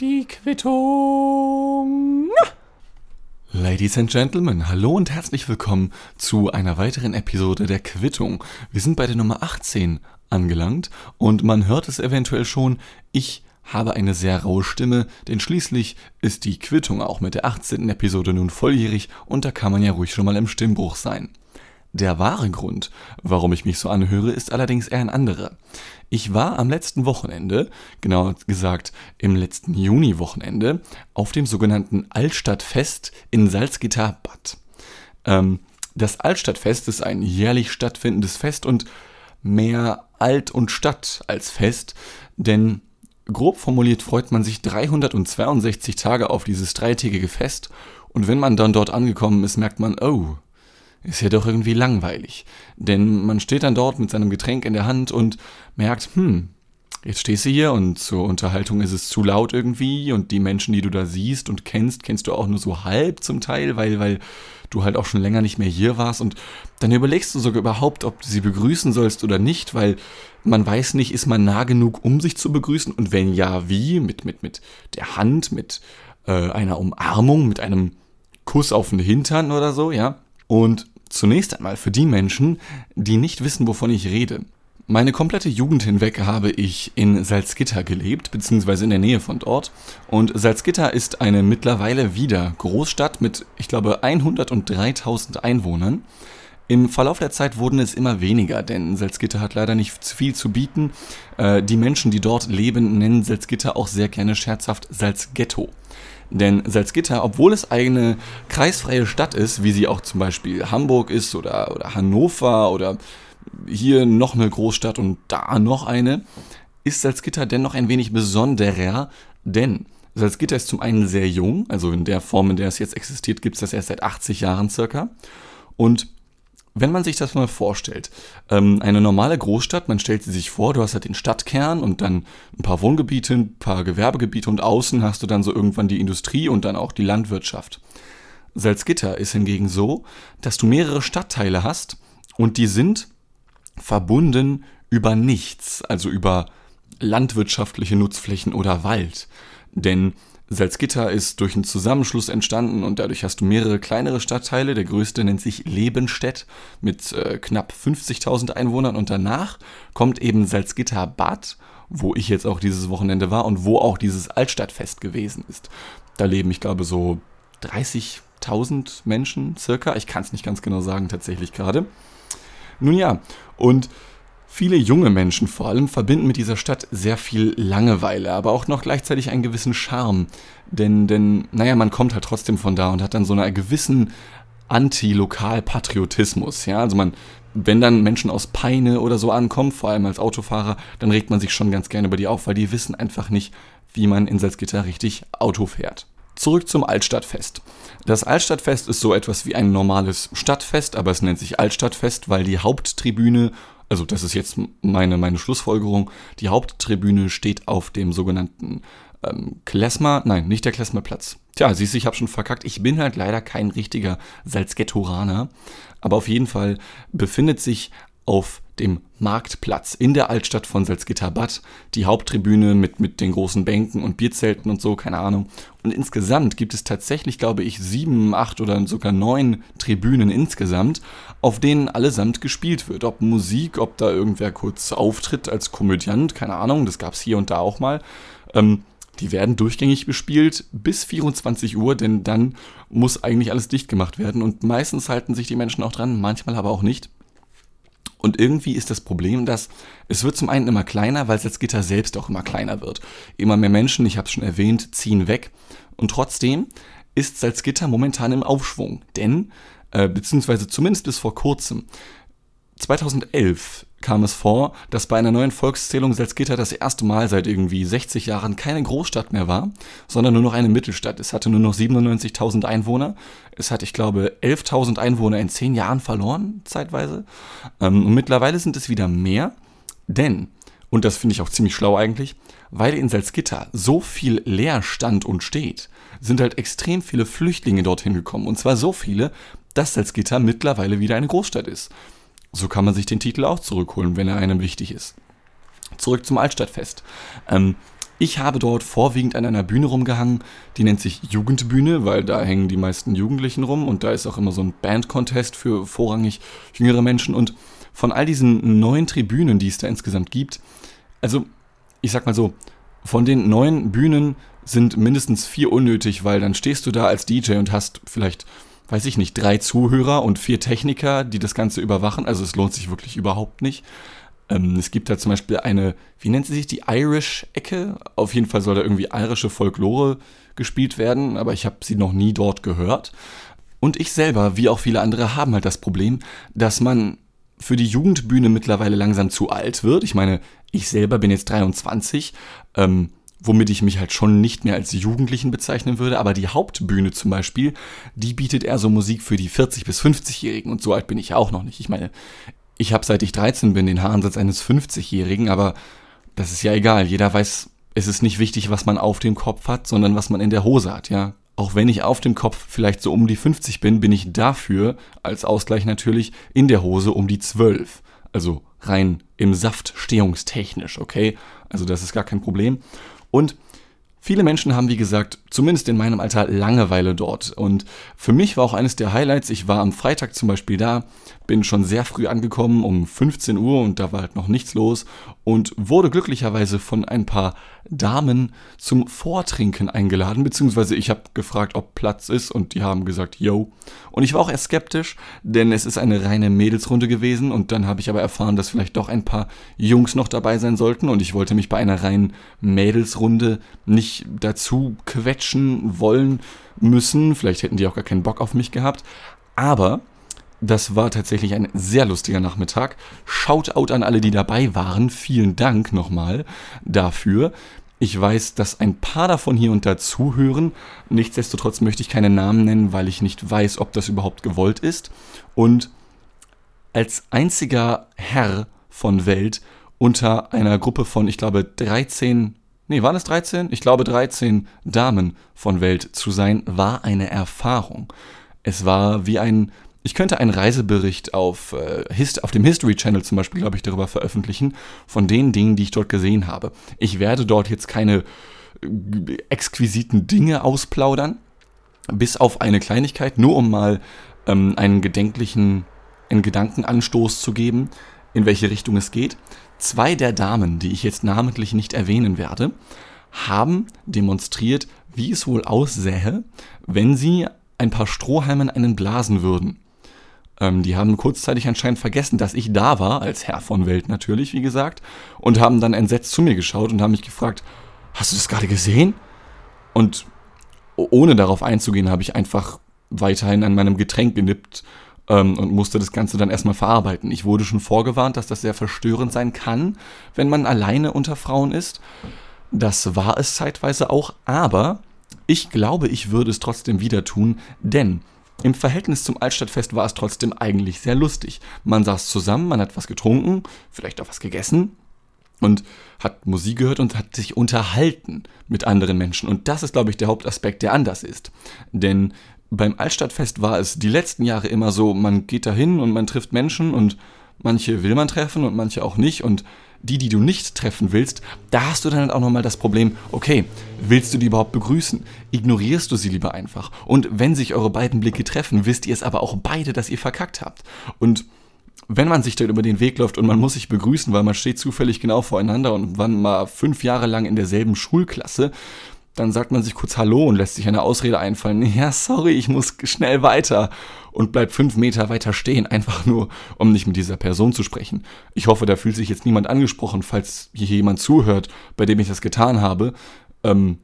Die Quittung. Ladies and Gentlemen, hallo und herzlich willkommen zu einer weiteren Episode der Quittung. Wir sind bei der Nummer 18 angelangt und man hört es eventuell schon, ich habe eine sehr raue Stimme, denn schließlich ist die Quittung auch mit der 18. Episode nun volljährig und da kann man ja ruhig schon mal im Stimmbruch sein. Der wahre Grund, warum ich mich so anhöre, ist allerdings eher ein anderer. Ich war am letzten Wochenende, genauer gesagt im letzten Juni-Wochenende, auf dem sogenannten Altstadtfest in Salzgitter-Bad. Ähm, das Altstadtfest ist ein jährlich stattfindendes Fest und mehr Alt und Stadt als Fest, denn grob formuliert freut man sich 362 Tage auf dieses dreitägige Fest und wenn man dann dort angekommen ist, merkt man, oh, ist ja doch irgendwie langweilig. Denn man steht dann dort mit seinem Getränk in der Hand und merkt, hm, jetzt stehst du hier und zur Unterhaltung ist es zu laut irgendwie und die Menschen, die du da siehst und kennst, kennst du auch nur so halb zum Teil, weil, weil du halt auch schon länger nicht mehr hier warst und dann überlegst du sogar überhaupt, ob du sie begrüßen sollst oder nicht, weil man weiß nicht, ist man nah genug, um sich zu begrüßen und wenn ja, wie? Mit, mit, mit der Hand, mit äh, einer Umarmung, mit einem Kuss auf den Hintern oder so, ja? Und zunächst einmal für die Menschen, die nicht wissen, wovon ich rede. Meine komplette Jugend hinweg habe ich in Salzgitter gelebt, beziehungsweise in der Nähe von dort. Und Salzgitter ist eine mittlerweile wieder Großstadt mit, ich glaube, 103.000 Einwohnern. Im Verlauf der Zeit wurden es immer weniger, denn Salzgitter hat leider nicht viel zu bieten. Äh, die Menschen, die dort leben, nennen Salzgitter auch sehr gerne scherzhaft Salzghetto. Denn Salzgitter, obwohl es eine kreisfreie Stadt ist, wie sie auch zum Beispiel Hamburg ist oder, oder Hannover oder hier noch eine Großstadt und da noch eine, ist Salzgitter dennoch ein wenig besonderer, denn Salzgitter ist zum einen sehr jung, also in der Form, in der es jetzt existiert, gibt es das erst seit 80 Jahren circa. Und wenn man sich das mal vorstellt, ähm, eine normale Großstadt, man stellt sie sich vor, du hast halt den Stadtkern und dann ein paar Wohngebiete, ein paar Gewerbegebiete und außen hast du dann so irgendwann die Industrie und dann auch die Landwirtschaft. Salzgitter ist hingegen so, dass du mehrere Stadtteile hast und die sind verbunden über nichts, also über landwirtschaftliche Nutzflächen oder Wald. Denn Salzgitter ist durch einen Zusammenschluss entstanden und dadurch hast du mehrere kleinere Stadtteile. Der größte nennt sich Lebenstedt mit äh, knapp 50.000 Einwohnern und danach kommt eben Salzgitter Bad, wo ich jetzt auch dieses Wochenende war und wo auch dieses Altstadtfest gewesen ist. Da leben, ich glaube, so 30.000 Menschen circa. Ich kann es nicht ganz genau sagen tatsächlich gerade. Nun ja, und Viele junge Menschen vor allem verbinden mit dieser Stadt sehr viel Langeweile, aber auch noch gleichzeitig einen gewissen Charme. Denn, denn, naja, man kommt halt trotzdem von da und hat dann so einen gewissen Anti-Lokal-Patriotismus. Ja, also man, wenn dann Menschen aus Peine oder so ankommen, vor allem als Autofahrer, dann regt man sich schon ganz gerne über die auf, weil die wissen einfach nicht, wie man in Salzgitter richtig Auto fährt. Zurück zum Altstadtfest. Das Altstadtfest ist so etwas wie ein normales Stadtfest, aber es nennt sich Altstadtfest, weil die Haupttribüne also das ist jetzt meine, meine Schlussfolgerung, die Haupttribüne steht auf dem sogenannten ähm, Klesmer, nein, nicht der Klesmerplatz. Tja, siehst du, ich habe schon verkackt. Ich bin halt leider kein richtiger Salzgettoraner, aber auf jeden Fall befindet sich auf dem Marktplatz in der Altstadt von Salzgitterbad, die Haupttribüne mit, mit den großen Bänken und Bierzelten und so, keine Ahnung. Und insgesamt gibt es tatsächlich, glaube ich, sieben, acht oder sogar neun Tribünen insgesamt, auf denen allesamt gespielt wird. Ob Musik, ob da irgendwer kurz auftritt als Komödiant, keine Ahnung, das gab es hier und da auch mal. Ähm, die werden durchgängig bespielt bis 24 Uhr, denn dann muss eigentlich alles dicht gemacht werden. Und meistens halten sich die Menschen auch dran, manchmal aber auch nicht. Und irgendwie ist das Problem, dass es wird zum einen immer kleiner, weil das Gitter selbst auch immer kleiner wird. Immer mehr Menschen, ich habe es schon erwähnt, ziehen weg. Und trotzdem ist Salzgitter momentan im Aufschwung. Denn, äh, beziehungsweise zumindest bis vor kurzem, 2011 kam es vor, dass bei einer neuen Volkszählung Salzgitter das erste Mal seit irgendwie 60 Jahren keine Großstadt mehr war, sondern nur noch eine Mittelstadt. Es hatte nur noch 97.000 Einwohner. Es hat, ich glaube, 11.000 Einwohner in 10 Jahren verloren, zeitweise. Ähm, und mittlerweile sind es wieder mehr, denn, und das finde ich auch ziemlich schlau eigentlich, weil in Salzgitter so viel leer stand und steht, sind halt extrem viele Flüchtlinge dorthin gekommen. Und zwar so viele, dass Salzgitter mittlerweile wieder eine Großstadt ist. So kann man sich den Titel auch zurückholen, wenn er einem wichtig ist. Zurück zum Altstadtfest. Ähm, Ich habe dort vorwiegend an einer Bühne rumgehangen, die nennt sich Jugendbühne, weil da hängen die meisten Jugendlichen rum und da ist auch immer so ein Band-Contest für vorrangig jüngere Menschen. Und von all diesen neun Tribünen, die es da insgesamt gibt, also ich sag mal so, von den neun Bühnen sind mindestens vier unnötig, weil dann stehst du da als DJ und hast vielleicht, weiß ich nicht, drei Zuhörer und vier Techniker, die das Ganze überwachen. Also es lohnt sich wirklich überhaupt nicht. Ähm, es gibt da zum Beispiel eine, wie nennt sie sich, die Irish-Ecke. Auf jeden Fall soll da irgendwie irische Folklore gespielt werden, aber ich habe sie noch nie dort gehört. Und ich selber, wie auch viele andere, haben halt das Problem, dass man für die Jugendbühne mittlerweile langsam zu alt wird. Ich meine, ich selber bin jetzt 23, ähm, womit ich mich halt schon nicht mehr als Jugendlichen bezeichnen würde, aber die Hauptbühne zum Beispiel, die bietet eher so Musik für die 40- bis 50-Jährigen und so alt bin ich ja auch noch nicht. Ich meine, ich habe seit ich 13 bin den Haaransatz eines 50-Jährigen, aber das ist ja egal. Jeder weiß, es ist nicht wichtig, was man auf dem Kopf hat, sondern was man in der Hose hat, ja. Auch wenn ich auf dem Kopf vielleicht so um die 50 bin, bin ich dafür, als Ausgleich natürlich, in der Hose um die 12. Also rein im Saft stehungstechnisch, okay? Also das ist gar kein Problem. Und Viele Menschen haben, wie gesagt, zumindest in meinem Alter Langeweile dort. Und für mich war auch eines der Highlights, ich war am Freitag zum Beispiel da, bin schon sehr früh angekommen, um 15 Uhr und da war halt noch nichts los und wurde glücklicherweise von ein paar Damen zum Vortrinken eingeladen, beziehungsweise ich habe gefragt, ob Platz ist und die haben gesagt, yo. Und ich war auch erst skeptisch, denn es ist eine reine Mädelsrunde gewesen und dann habe ich aber erfahren, dass vielleicht doch ein paar Jungs noch dabei sein sollten und ich wollte mich bei einer reinen Mädelsrunde nicht dazu quetschen wollen müssen. Vielleicht hätten die auch gar keinen Bock auf mich gehabt. Aber das war tatsächlich ein sehr lustiger Nachmittag. Shoutout an alle, die dabei waren. Vielen Dank nochmal dafür. Ich weiß, dass ein paar davon hier und da zuhören. Nichtsdestotrotz möchte ich keine Namen nennen, weil ich nicht weiß, ob das überhaupt gewollt ist. Und als einziger Herr von Welt unter einer Gruppe von, ich glaube, 13, nee, waren es 13? Ich glaube 13 Damen von Welt zu sein, war eine Erfahrung. Es war wie ein ich könnte einen Reisebericht auf, äh, Hist auf dem History Channel zum Beispiel, glaube ich, darüber veröffentlichen, von den Dingen, die ich dort gesehen habe. Ich werde dort jetzt keine äh, exquisiten Dinge ausplaudern, bis auf eine Kleinigkeit, nur um mal ähm, einen gedenklichen, einen Gedankenanstoß zu geben, in welche Richtung es geht. Zwei der Damen, die ich jetzt namentlich nicht erwähnen werde, haben demonstriert, wie es wohl aussähe, wenn sie ein paar Strohhalmen einen blasen würden. Ähm, die haben kurzzeitig anscheinend vergessen, dass ich da war, als Herr von Welt natürlich, wie gesagt, und haben dann entsetzt zu mir geschaut und haben mich gefragt, hast du das gerade gesehen? Und ohne darauf einzugehen, habe ich einfach weiterhin an meinem Getränk genippt ähm, und musste das Ganze dann erstmal verarbeiten. Ich wurde schon vorgewarnt, dass das sehr verstörend sein kann, wenn man alleine unter Frauen ist. Das war es zeitweise auch, aber ich glaube, ich würde es trotzdem wieder tun, denn im Verhältnis zum Altstadtfest war es trotzdem eigentlich sehr lustig. Man saß zusammen, man hat was getrunken, vielleicht auch was gegessen und hat Musik gehört und hat sich unterhalten mit anderen Menschen. Und das ist, glaube ich, der Hauptaspekt, der anders ist. Denn beim Altstadtfest war es die letzten Jahre immer so, man geht dahin und man trifft Menschen und manche will man treffen und manche auch nicht und die, die du nicht treffen willst, da hast du dann halt auch nochmal das Problem, okay, willst du die überhaupt begrüßen? Ignorierst du sie lieber einfach? Und wenn sich eure beiden Blicke treffen, wisst ihr es aber auch beide, dass ihr verkackt habt. Und wenn man sich dann über den Weg läuft und man muss sich begrüßen, weil man steht zufällig genau voreinander und wann mal fünf Jahre lang in derselben Schulklasse, dann sagt man sich kurz Hallo und lässt sich eine Ausrede einfallen. Ja, sorry, ich muss schnell weiter und bleibt fünf Meter weiter stehen, einfach nur, um nicht mit dieser Person zu sprechen. Ich hoffe, da fühlt sich jetzt niemand angesprochen, falls hier jemand zuhört, bei dem ich das getan habe. Ähm,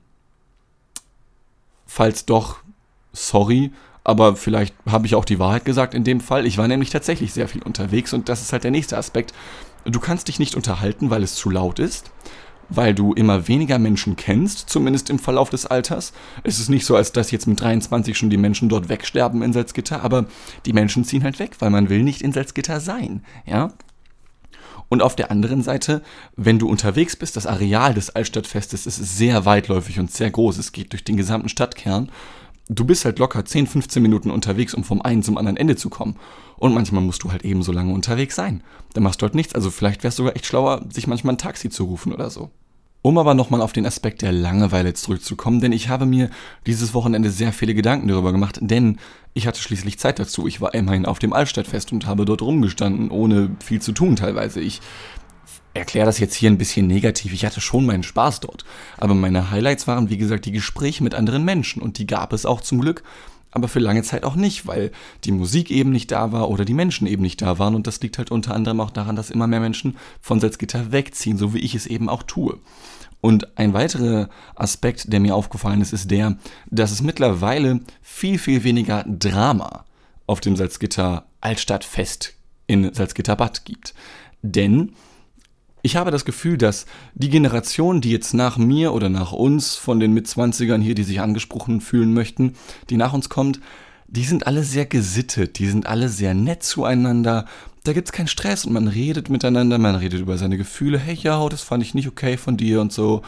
falls doch, sorry, aber vielleicht habe ich auch die Wahrheit gesagt in dem Fall. Ich war nämlich tatsächlich sehr viel unterwegs und das ist halt der nächste Aspekt. Du kannst dich nicht unterhalten, weil es zu laut ist weil du immer weniger Menschen kennst, zumindest im Verlauf des Alters. Es ist nicht so, als dass jetzt mit 23 schon die Menschen dort wegsterben in Salzgitter, aber die Menschen ziehen halt weg, weil man will nicht in Salzgitter sein, ja? Und auf der anderen Seite, wenn du unterwegs bist, das Areal des Altstadtfestes ist sehr weitläufig und sehr groß. Es geht durch den gesamten Stadtkern. Du bist halt locker 10, 15 Minuten unterwegs, um vom einen zum anderen Ende zu kommen. Und manchmal musst du halt eben so lange unterwegs sein. Dann machst du halt nichts. Also vielleicht wäre es sogar echt schlauer, sich manchmal ein Taxi zu rufen oder so. Um aber nochmal auf den Aspekt der Langeweile zurückzukommen, denn ich habe mir dieses Wochenende sehr viele Gedanken darüber gemacht, denn ich hatte schließlich Zeit dazu. Ich war immerhin auf dem Altstadtfest und habe dort rumgestanden, ohne viel zu tun teilweise. Ich erkläre das jetzt hier ein bisschen negativ. Ich hatte schon meinen Spaß dort. Aber meine Highlights waren, wie gesagt, die Gespräche mit anderen Menschen. Und die gab es auch zum Glück. Aber für lange Zeit auch nicht, weil die Musik eben nicht da war oder die Menschen eben nicht da waren. Und das liegt halt unter anderem auch daran, dass immer mehr Menschen von Salzgitter wegziehen, so wie ich es eben auch tue. Und ein weiterer Aspekt, der mir aufgefallen ist, ist der, dass es mittlerweile viel, viel weniger Drama auf dem Salzgitter Altstadtfest in Salzgitterbad gibt. Denn ich habe das Gefühl, dass die Generation, die jetzt nach mir oder nach uns von den Mitzwanzigern hier, die sich angesprochen fühlen möchten, die nach uns kommt, die sind alle sehr gesittet, die sind alle sehr nett zueinander. Da gibt's keinen Stress und man redet miteinander, man redet über seine Gefühle. Hey, ja, das fand ich nicht okay von dir und so.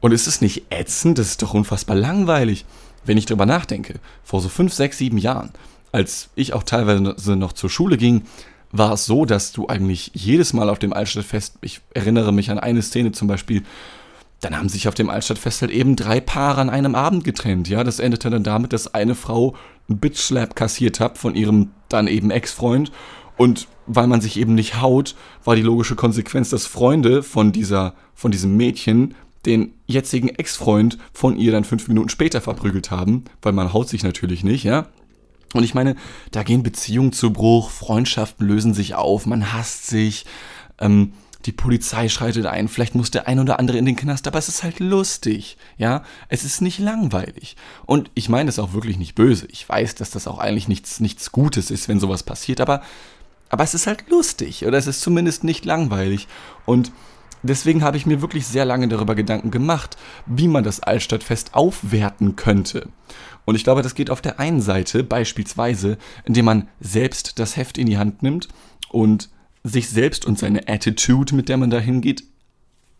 Und ist es nicht ätzend? Das ist doch unfassbar langweilig. Wenn ich drüber nachdenke, vor so fünf, sechs, sieben Jahren, als ich auch teilweise noch zur Schule ging, war es so, dass du eigentlich jedes Mal auf dem Altstadtfest, ich erinnere mich an eine Szene zum Beispiel, dann haben sich auf dem Altstadtfest halt eben drei Paare an einem Abend getrennt. Ja, das endete dann damit, dass eine Frau einen Bitch-Slap kassiert hat von ihrem dann eben Ex-Freund. Und weil man sich eben nicht haut, war die logische Konsequenz, dass Freunde von dieser, von diesem Mädchen den jetzigen Ex-Freund von ihr dann fünf Minuten später verprügelt haben, weil man haut sich natürlich nicht, ja. Und ich meine, da gehen Beziehungen zu Bruch, Freundschaften lösen sich auf, man hasst sich, ähm, die Polizei schreitet ein, vielleicht muss der ein oder andere in den Knast, aber es ist halt lustig, ja, es ist nicht langweilig. Und ich meine es auch wirklich nicht böse. Ich weiß, dass das auch eigentlich nichts, nichts Gutes ist, wenn sowas passiert, aber, aber es ist halt lustig oder es ist zumindest nicht langweilig. Und deswegen habe ich mir wirklich sehr lange darüber Gedanken gemacht, wie man das Altstadtfest aufwerten könnte. Und ich glaube, das geht auf der einen Seite beispielsweise, indem man selbst das Heft in die Hand nimmt und sich selbst und seine Attitude, mit der man da hingeht,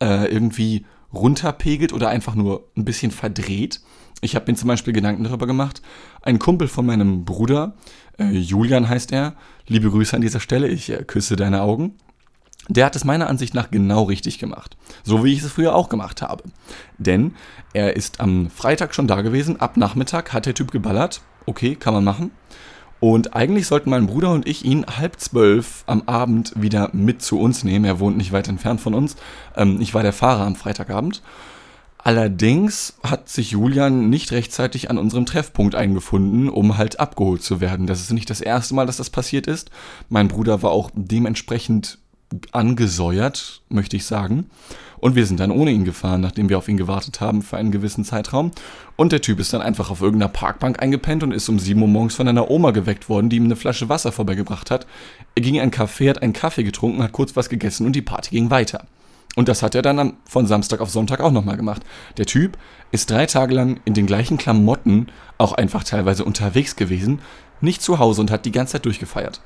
äh, irgendwie runterpegelt oder einfach nur ein bisschen verdreht. Ich habe mir zum Beispiel Gedanken darüber gemacht. Ein Kumpel von meinem Bruder, äh, Julian heißt er, liebe Grüße an dieser Stelle, ich äh, küsse deine Augen der hat es meiner Ansicht nach genau richtig gemacht. So wie ich es früher auch gemacht habe. Denn er ist am Freitag schon da gewesen, ab Nachmittag hat der Typ geballert. Okay, kann man machen. Und eigentlich sollten mein Bruder und ich ihn halb zwölf am Abend wieder mit zu uns nehmen. Er wohnt nicht weit entfernt von uns. Ähm, ich war der Fahrer am Freitagabend. Allerdings hat sich Julian nicht rechtzeitig an unserem Treffpunkt eingefunden, um halt abgeholt zu werden. Das ist nicht das erste Mal, dass das passiert ist. Mein Bruder war auch dementsprechend angesäuert, möchte ich sagen. Und wir sind dann ohne ihn gefahren, nachdem wir auf ihn gewartet haben für einen gewissen Zeitraum. Und der Typ ist dann einfach auf irgendeiner Parkbank eingepennt und ist um 7 Uhr morgens von einer Oma geweckt worden, die ihm eine Flasche Wasser vorbeigebracht hat. Er ging in ein Café, hat einen Kaffee getrunken, hat kurz was gegessen und die Party ging weiter. Und das hat er dann von Samstag auf Sonntag auch nochmal gemacht. Der Typ ist drei Tage lang in den gleichen Klamotten, auch einfach teilweise unterwegs gewesen, nicht zu Hause und hat die ganze Zeit durchgefeiert.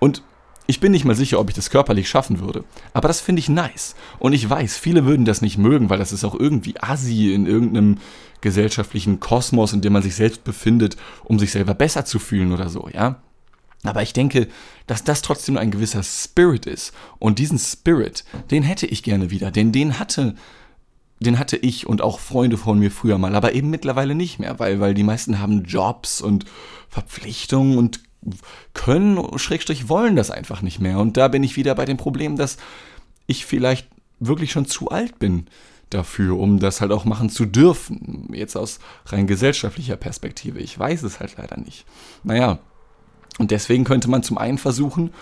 Und ich bin nicht mal sicher, ob ich das körperlich schaffen würde. Aber das finde ich nice. Und ich weiß, viele würden das nicht mögen, weil das ist auch irgendwie assi in irgendeinem gesellschaftlichen Kosmos, in dem man sich selbst befindet, um sich selber besser zu fühlen oder so, ja. Aber ich denke, dass das trotzdem ein gewisser Spirit ist. Und diesen Spirit, den hätte ich gerne wieder. Denn den hatte, den hatte ich und auch Freunde von mir früher mal, aber eben mittlerweile nicht mehr, weil, weil die meisten haben Jobs und Verpflichtungen und können, Schrägstrich wollen das einfach nicht mehr. Und da bin ich wieder bei dem Problem, dass ich vielleicht wirklich schon zu alt bin dafür, um das halt auch machen zu dürfen. Jetzt aus rein gesellschaftlicher Perspektive. Ich weiß es halt leider nicht. Naja, und deswegen könnte man zum einen versuchen,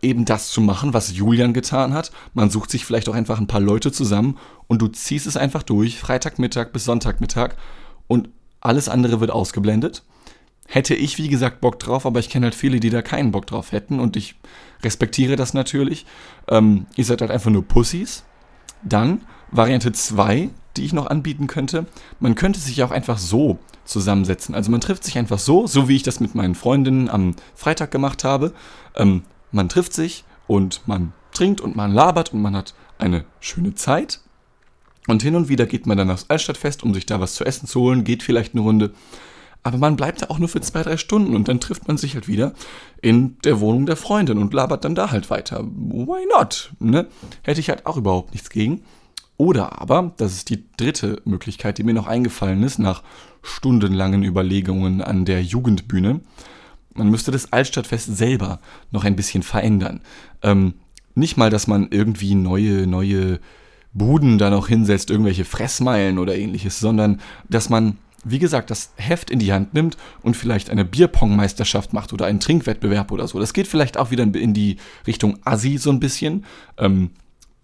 eben das zu machen, was Julian getan hat. Man sucht sich vielleicht auch einfach ein paar Leute zusammen und du ziehst es einfach durch, Freitagmittag bis Sonntagmittag und alles andere wird ausgeblendet hätte ich, wie gesagt, Bock drauf, aber ich kenne halt viele, die da keinen Bock drauf hätten und ich respektiere das natürlich. Ähm, ihr seid halt einfach nur Pussys. Dann Variante 2, die ich noch anbieten könnte. Man könnte sich auch einfach so zusammensetzen. Also man trifft sich einfach so, so wie ich das mit meinen Freundinnen am Freitag gemacht habe. Ähm, man trifft sich und man trinkt und man labert und man hat eine schöne Zeit. Und hin und wieder geht man dann aufs Altstadtfest, um sich da was zu essen zu holen, geht vielleicht eine Runde. Aber man bleibt da auch nur für zwei, drei Stunden und dann trifft man sich halt wieder in der Wohnung der Freundin und labert dann da halt weiter. Why not? Ne? Hätte ich halt auch überhaupt nichts gegen. Oder aber, das ist die dritte Möglichkeit, die mir noch eingefallen ist, nach stundenlangen Überlegungen an der Jugendbühne, man müsste das Altstadtfest selber noch ein bisschen verändern. Ähm, nicht mal, dass man irgendwie neue, neue Buden da noch hinsetzt, irgendwelche Fressmeilen oder ähnliches, sondern dass man, wie gesagt, das Heft in die Hand nimmt und vielleicht eine Bierpong-Meisterschaft macht oder einen Trinkwettbewerb oder so. Das geht vielleicht auch wieder in die Richtung Assi so ein bisschen, ähm,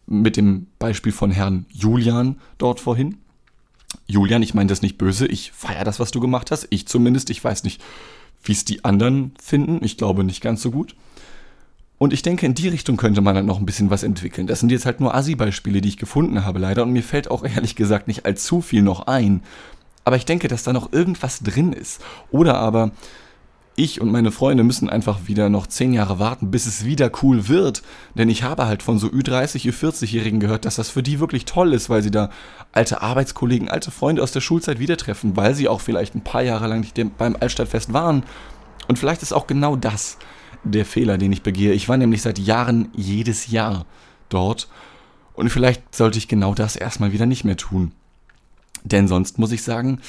mit dem Beispiel von Herrn Julian dort vorhin. Julian, ich meine das nicht böse, ich feiere das, was du gemacht hast, ich zumindest, ich weiß nicht, wie es die anderen finden, ich glaube nicht ganz so gut. Und ich denke, in die Richtung könnte man dann noch ein bisschen was entwickeln. Das sind jetzt halt nur Assi-Beispiele, die ich gefunden habe, leider. Und mir fällt auch ehrlich gesagt nicht allzu viel noch ein. Aber ich denke, dass da noch irgendwas drin ist. Oder aber ich und meine Freunde müssen einfach wieder noch zehn Jahre warten, bis es wieder cool wird. Denn ich habe halt von so Ü30, Ü40-Jährigen gehört, dass das für die wirklich toll ist, weil sie da alte Arbeitskollegen, alte Freunde aus der Schulzeit wieder treffen, weil sie auch vielleicht ein paar Jahre lang nicht beim Altstadtfest waren. Und vielleicht ist auch genau das der Fehler, den ich begehe. Ich war nämlich seit Jahren jedes Jahr dort und vielleicht sollte ich genau das erstmal wieder nicht mehr tun. Denn sonst muss ich sagen,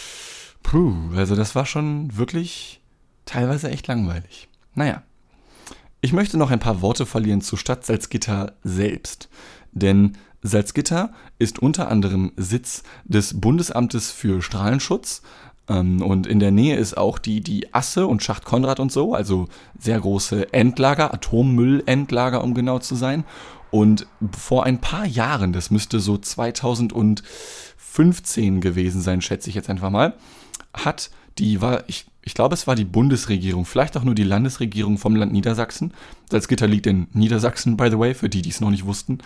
puh, also das war schon wirklich teilweise echt langweilig. Naja. Ich möchte noch ein paar Worte verlieren zur Stadt Salzgitter selbst. Denn Salzgitter ist unter anderem Sitz des Bundesamtes für Strahlenschutz, ähm, und in der Nähe ist auch die, die Asse und Schacht Konrad und so, also sehr große Endlager, Atommüllendlager, um genau zu sein. Und vor ein paar Jahren, das müsste so 2015 gewesen sein, schätze ich jetzt einfach mal, hat die, war, ich, ich glaube, es war die Bundesregierung, vielleicht auch nur die Landesregierung vom Land Niedersachsen. Salzgitter liegt in Niedersachsen, by the way, für die, die es noch nicht wussten.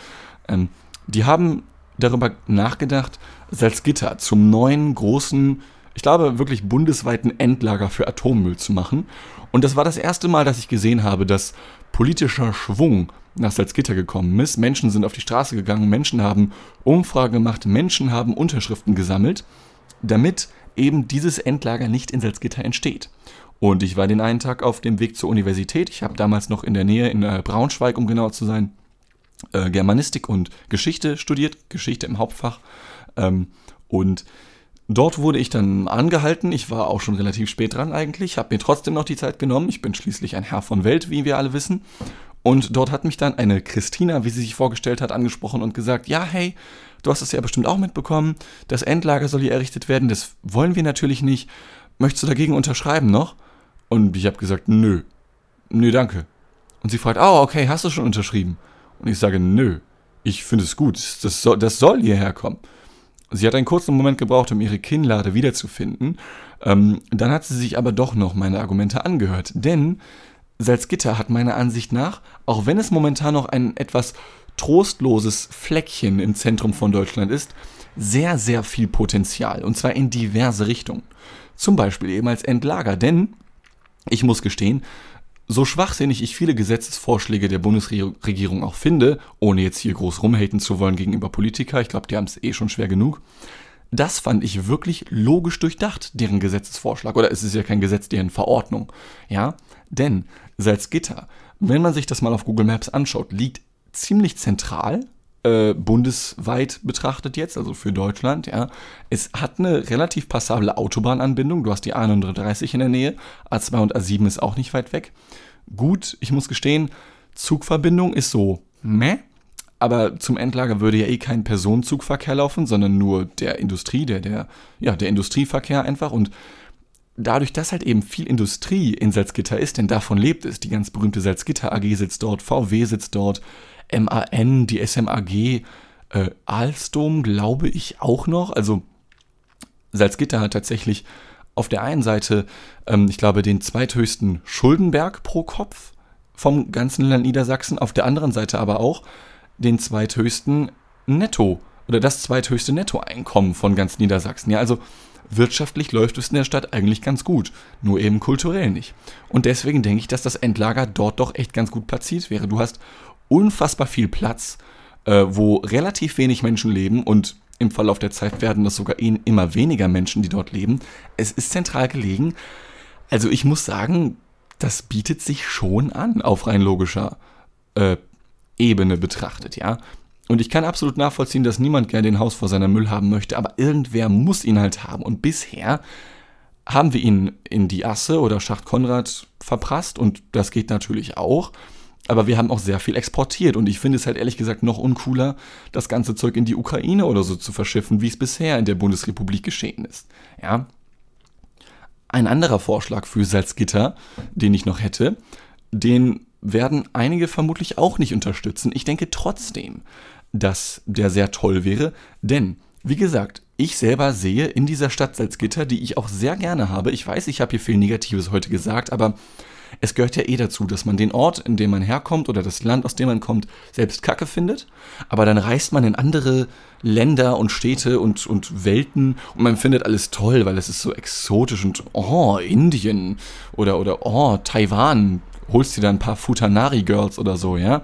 Ähm, die haben darüber nachgedacht, Salzgitter zum neuen großen ich glaube, wirklich bundesweiten Endlager für Atommüll zu machen. Und das war das erste Mal, dass ich gesehen habe, dass politischer Schwung nach Salzgitter gekommen ist. Menschen sind auf die Straße gegangen, Menschen haben Umfragen gemacht, Menschen haben Unterschriften gesammelt, damit eben dieses Endlager nicht in Salzgitter entsteht. Und ich war den einen Tag auf dem Weg zur Universität. Ich habe damals noch in der Nähe, in äh, Braunschweig, um genauer zu sein, äh, Germanistik und Geschichte studiert, Geschichte im Hauptfach. Ähm, und Dort wurde ich dann angehalten. Ich war auch schon relativ spät dran eigentlich, habe mir trotzdem noch die Zeit genommen. Ich bin schließlich ein Herr von Welt, wie wir alle wissen. Und dort hat mich dann eine Christina, wie sie sich vorgestellt hat, angesprochen und gesagt, ja, hey, du hast es ja bestimmt auch mitbekommen, das Endlager soll hier errichtet werden, das wollen wir natürlich nicht. Möchtest du dagegen unterschreiben noch? Und ich habe gesagt, nö, nö, danke. Und sie fragt, oh, okay, hast du schon unterschrieben? Und ich sage, nö, ich finde es gut, das soll, das soll hierher kommen. Sie hat einen kurzen Moment gebraucht, um ihre Kinnlade wiederzufinden. Ähm, dann hat sie sich aber doch noch meine Argumente angehört. Denn Salzgitter hat meiner Ansicht nach, auch wenn es momentan noch ein etwas trostloses Fleckchen im Zentrum von Deutschland ist, sehr, sehr viel Potenzial. Und zwar in diverse Richtungen. Zum Beispiel eben als Endlager. Denn, ich muss gestehen, so schwachsinnig ich viele Gesetzesvorschläge der Bundesregierung auch finde, ohne jetzt hier groß rumhaten zu wollen gegenüber Politiker, ich glaube, die haben es eh schon schwer genug, das fand ich wirklich logisch durchdacht, deren Gesetzesvorschlag. Oder es ist ja kein Gesetz, deren Verordnung. Ja, denn Salzgitter, wenn man sich das mal auf Google Maps anschaut, liegt ziemlich zentral äh, bundesweit betrachtet jetzt, also für Deutschland, ja. Es hat eine relativ passable Autobahnanbindung. Du hast die A39 in der Nähe, A2 und A7 ist auch nicht weit weg. Gut, ich muss gestehen, Zugverbindung ist so meh, aber zum Endlager würde ja eh kein Personenzugverkehr laufen, sondern nur der Industrie, der, der, ja, der Industrieverkehr einfach und dadurch, dass halt eben viel Industrie in Salzgitter ist, denn davon lebt es, die ganz berühmte Salzgitter AG sitzt dort, VW sitzt dort, MAN, die SMAG, äh, Alstom glaube ich auch noch. Also Salzgitter hat tatsächlich auf der einen Seite, ähm, ich glaube, den zweithöchsten Schuldenberg pro Kopf vom ganzen Land Niedersachsen, auf der anderen Seite aber auch den zweithöchsten Netto oder das zweithöchste Nettoeinkommen von ganz Niedersachsen. Ja, also wirtschaftlich läuft es in der Stadt eigentlich ganz gut, nur eben kulturell nicht. Und deswegen denke ich, dass das Endlager dort doch echt ganz gut platziert wäre. Du hast unfassbar viel Platz, äh, wo relativ wenig Menschen leben und im Verlauf der Zeit werden das sogar immer weniger Menschen, die dort leben. Es ist zentral gelegen. Also ich muss sagen, das bietet sich schon an auf rein logischer äh, Ebene betrachtet, ja. Und ich kann absolut nachvollziehen, dass niemand gerne den Haus vor seiner Müll haben möchte, aber irgendwer muss ihn halt haben. Und bisher haben wir ihn in die Asse oder Schacht Konrad verprasst und das geht natürlich auch. Aber wir haben auch sehr viel exportiert und ich finde es halt ehrlich gesagt noch uncooler, das ganze Zeug in die Ukraine oder so zu verschiffen, wie es bisher in der Bundesrepublik geschehen ist. Ja. Ein anderer Vorschlag für Salzgitter, den ich noch hätte, den werden einige vermutlich auch nicht unterstützen. Ich denke trotzdem, dass der sehr toll wäre, denn, wie gesagt, ich selber sehe in dieser Stadt Salzgitter, die ich auch sehr gerne habe, ich weiß, ich habe hier viel Negatives heute gesagt, aber es gehört ja eh dazu, dass man den Ort, in dem man herkommt oder das Land, aus dem man kommt, selbst Kacke findet. Aber dann reist man in andere Länder und Städte und, und Welten und man findet alles toll, weil es ist so exotisch und oh, Indien oder, oder oh, Taiwan. Holst dir da ein paar Futanari-Girls oder so, ja?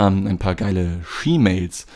Ähm, ein paar geile She-Mails.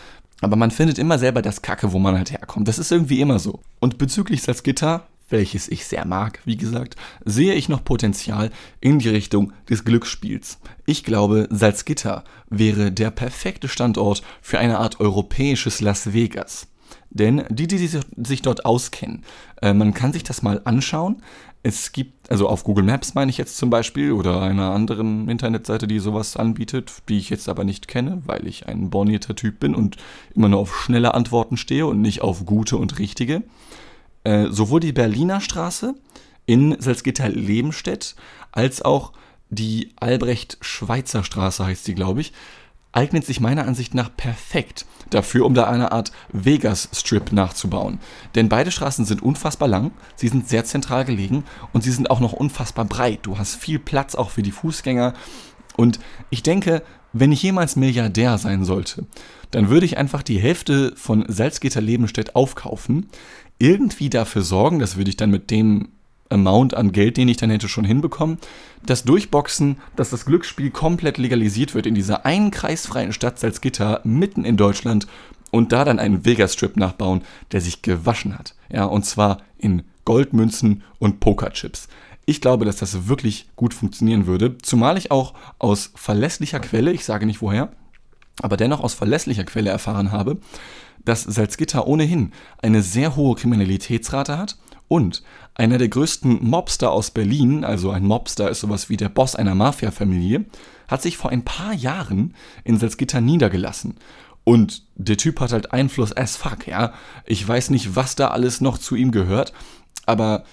Aber man findet immer selber das Kacke, wo man halt herkommt. Das ist irgendwie immer so. Und bezüglich Salzgitter welches ich sehr mag, wie gesagt, sehe ich noch Potenzial in die Richtung des Glücksspiels. Ich glaube, Salzgitter wäre der perfekte Standort für eine Art europäisches Las Vegas. Denn die, die sich dort auskennen, äh, man kann sich das mal anschauen. Es gibt, also auf Google Maps meine ich jetzt zum Beispiel, oder einer anderen Internetseite, die sowas anbietet, die ich jetzt aber nicht kenne, weil ich ein bornierter Typ bin und immer nur auf schnelle Antworten stehe und nicht auf gute und richtige. Äh, sowohl die Berliner Straße in Salzgitter-Lebenstedt als auch die Albrecht-Schweitzer Straße heißt sie, glaube ich, eignet sich meiner Ansicht nach perfekt dafür, um da eine Art Vegas-Strip nachzubauen. Denn beide Straßen sind unfassbar lang, sie sind sehr zentral gelegen und sie sind auch noch unfassbar breit. Du hast viel Platz auch für die Fußgänger. Und ich denke, wenn ich jemals Milliardär sein sollte, dann würde ich einfach die Hälfte von Salzgitter Lebenstedt aufkaufen, irgendwie dafür sorgen, das würde ich dann mit dem Amount an Geld, den ich dann hätte, schon hinbekommen, das Durchboxen, dass das Glücksspiel komplett legalisiert wird in dieser einen kreisfreien Stadt Salzgitter mitten in Deutschland und da dann einen Vegas-Strip nachbauen, der sich gewaschen hat. Ja, und zwar in Goldmünzen und Pokerchips. Ich glaube, dass das wirklich gut funktionieren würde, zumal ich auch aus verlässlicher Quelle, ich sage nicht woher, aber dennoch aus verlässlicher Quelle erfahren habe, dass Salzgitter ohnehin eine sehr hohe Kriminalitätsrate hat und einer der größten Mobster aus Berlin, also ein Mobster ist sowas wie der Boss einer Mafia-Familie, hat sich vor ein paar Jahren in Salzgitter niedergelassen. Und der Typ hat halt Einfluss as fuck, ja. Ich weiß nicht, was da alles noch zu ihm gehört, aber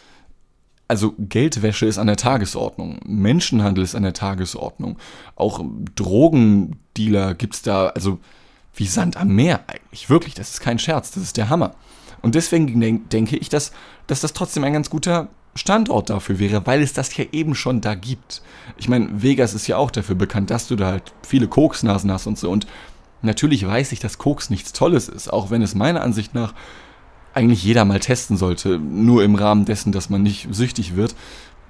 also Geldwäsche ist an der Tagesordnung, Menschenhandel ist an der Tagesordnung, auch Drogendealer gibt's da, also wie Sand am Meer eigentlich. Wirklich, das ist kein Scherz, das ist der Hammer. Und deswegen denke ich, dass, dass das trotzdem ein ganz guter Standort dafür wäre, weil es das ja eben schon da gibt. Ich meine, Vegas ist ja auch dafür bekannt, dass du da halt viele Koksnasen hast und so. Und natürlich weiß ich, dass Koks nichts Tolles ist, auch wenn es meiner Ansicht nach eigentlich jeder mal testen sollte, nur im Rahmen dessen, dass man nicht süchtig wird.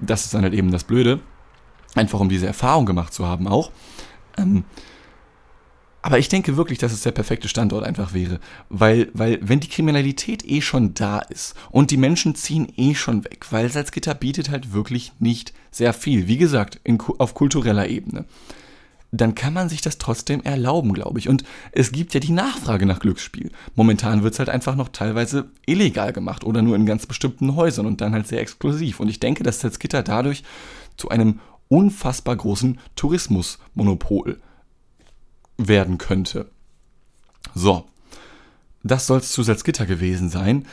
Das ist dann halt eben das Blöde. Einfach um diese Erfahrung gemacht zu haben auch. Ähm, aber ich denke wirklich, dass es der perfekte Standort einfach wäre. Weil, weil, wenn die Kriminalität eh schon da ist und die Menschen ziehen eh schon weg, weil Salzgitter bietet halt wirklich nicht sehr viel. Wie gesagt, in, auf kultureller Ebene dann kann man sich das trotzdem erlauben, glaube ich. Und es gibt ja die Nachfrage nach Glücksspiel. Momentan wird es halt einfach noch teilweise illegal gemacht oder nur in ganz bestimmten Häusern und dann halt sehr exklusiv. Und ich denke, dass Salzgitter dadurch zu einem unfassbar großen Tourismusmonopol werden könnte. So, das soll es zu Salzgitter gewesen sein.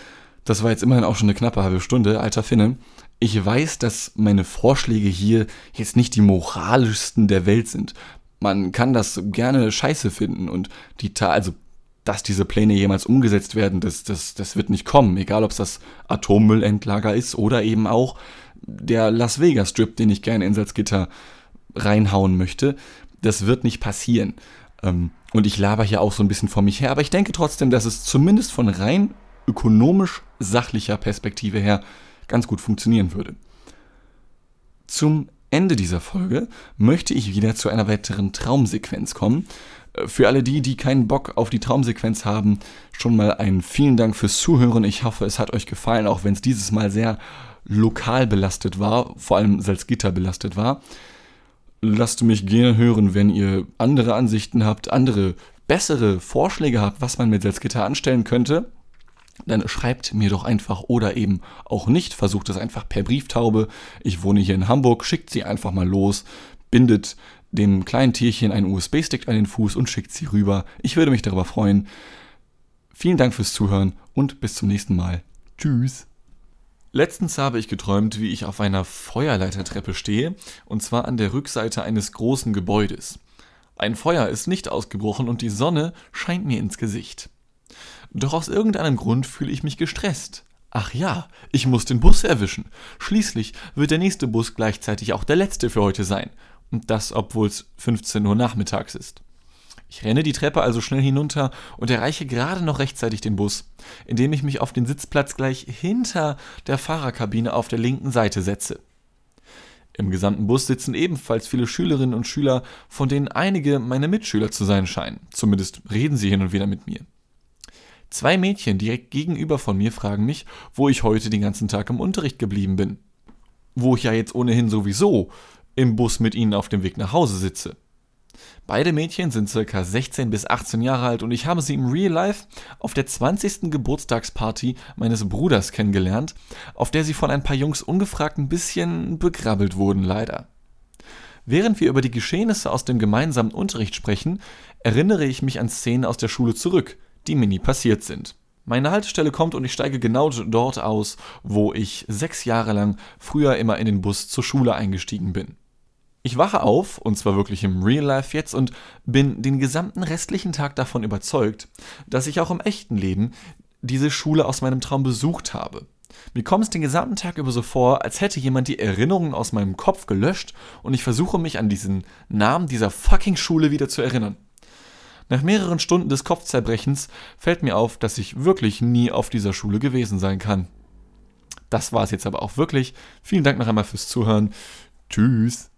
Das war jetzt immerhin auch schon eine knappe halbe Stunde, alter Finne. Ich weiß, dass meine Vorschläge hier jetzt nicht die moralischsten der Welt sind man kann das gerne scheiße finden und die, also dass diese Pläne jemals umgesetzt werden, das, das, das wird nicht kommen, egal ob es das Atommüllendlager ist oder eben auch der Las Vegas Strip, den ich gerne in Salzgitter reinhauen möchte. Das wird nicht passieren. Ähm, und ich laber hier auch so ein bisschen vor mich her, aber ich denke trotzdem, dass es zumindest von rein ökonomisch sachlicher Perspektive her ganz gut funktionieren würde. Zum Ende dieser Folge möchte ich wieder zu einer weiteren Traumsequenz kommen. Äh, für alle die, die keinen Bock auf die Traumsequenz haben, schon mal einen vielen Dank fürs Zuhören. Ich hoffe, es hat euch gefallen, auch wenn es dieses Mal sehr lokal belastet war, vor allem Salzgitter belastet war. Lasst mich gerne hören, wenn ihr andere Ansichten habt, andere bessere Vorschläge habt, was man mit Salzgitter anstellen könnte, dann schreibt mir doch einfach oder eben auch nicht. Versucht es einfach per Brieftaube. Ich wohne hier in Hamburg. Schickt sie einfach mal los. Bindet dem kleinen Tierchen einen USB-Stick an den Fuß und schickt sie rüber. Ich würde mich darüber freuen. Vielen Dank fürs Zuhören und bis zum nächsten Mal. Tschüss. Letztens habe ich geträumt, wie ich auf einer Feuerleitertreppe stehe, und zwar an der Rückseite eines großen Gebäudes. Ein Feuer ist nicht ausgebrochen und die Sonne scheint mir ins Gesicht. Doch aus irgendeinem Grund fühle ich mich gestresst. Ach ja, ich muss den Bus erwischen. Schließlich wird der nächste Bus gleichzeitig auch der letzte für heute sein. Und das, obwohl es 15 Uhr nachmittags ist. Ich renne die Treppe also schnell hinunter und erreiche gerade noch rechtzeitig den Bus, indem ich mich auf den Sitzplatz gleich hinter der Fahrerkabine auf der linken Seite setze. Im gesamten Bus sitzen ebenfalls viele Schülerinnen und Schüler, von denen einige meine Mitschüler zu sein scheinen. Zumindest reden sie hin und wieder mit mir. Zwei Mädchen direkt gegenüber von mir fragen mich, wo ich heute den ganzen Tag im Unterricht geblieben bin. Wo ich ja jetzt ohnehin sowieso im Bus mit ihnen auf dem Weg nach Hause sitze. Beide Mädchen sind circa 16 bis 18 Jahre alt und ich habe sie im Real Life auf der 20. Geburtstagsparty meines Bruders kennengelernt, auf der sie von ein paar Jungs ungefragt ein bisschen begrabbelt wurden, leider. Während wir über die Geschehnisse aus dem gemeinsamen Unterricht sprechen, erinnere ich mich an Szenen aus der Schule zurück, die mir nie passiert sind. Meine Haltestelle kommt und ich steige genau dort aus, wo ich sechs Jahre lang früher immer in den Bus zur Schule eingestiegen bin. Ich wache auf, und zwar wirklich im Real Life jetzt, und bin den gesamten restlichen Tag davon überzeugt, dass ich auch im echten Leben diese Schule aus meinem Traum besucht habe. Mir kommt es den gesamten Tag über so vor, als hätte jemand die Erinnerungen aus meinem Kopf gelöscht und ich versuche mich an diesen Namen dieser fucking Schule wieder zu erinnern. Nach mehreren Stunden des Kopfzerbrechens fällt mir auf, dass ich wirklich nie auf dieser Schule gewesen sein kann. Das war es jetzt aber auch wirklich. Vielen Dank noch einmal fürs Zuhören. Tschüss.